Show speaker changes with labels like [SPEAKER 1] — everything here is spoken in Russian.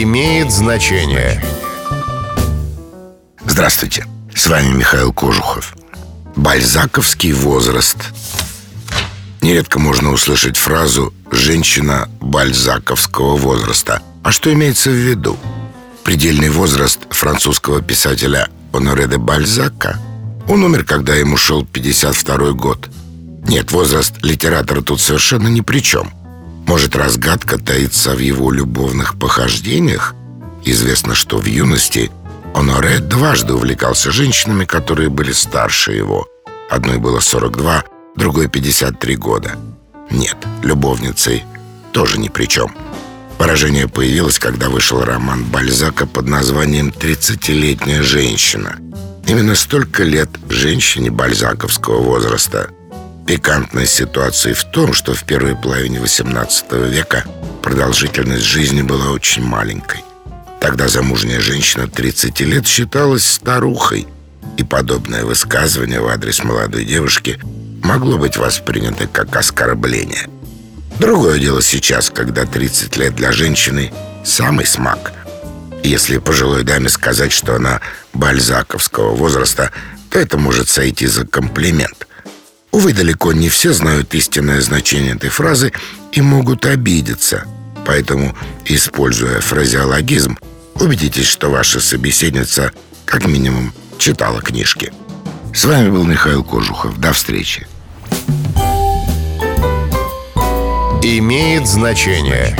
[SPEAKER 1] имеет значение.
[SPEAKER 2] Здравствуйте, с вами Михаил Кожухов. Бальзаковский возраст. Нередко можно услышать фразу «женщина бальзаковского возраста». А что имеется в виду? Предельный возраст французского писателя Оноре де Бальзака. Он умер, когда ему шел 52 год. Нет, возраст литератора тут совершенно ни при чем – может, разгадка таится в его любовных похождениях? Известно, что в юности Оноре дважды увлекался женщинами, которые были старше его. Одной было 42, другой 53 года. Нет, любовницей тоже ни при чем. Поражение появилось, когда вышел роман Бальзака под названием «Тридцатилетняя женщина». Именно столько лет женщине бальзаковского возраста – Пикантность ситуации в том, что в первой половине XVIII века продолжительность жизни была очень маленькой. Тогда замужняя женщина 30 лет считалась старухой, и подобное высказывание в адрес молодой девушки могло быть воспринято как оскорбление. Другое дело сейчас, когда 30 лет для женщины – самый смак. Если пожилой даме сказать, что она бальзаковского возраста, то это может сойти за комплимент – Увы, далеко не все знают истинное значение этой фразы и могут обидеться. Поэтому, используя фразеологизм, убедитесь, что ваша собеседница как минимум читала книжки. С вами был Михаил Кожухов. До встречи.
[SPEAKER 1] Имеет значение.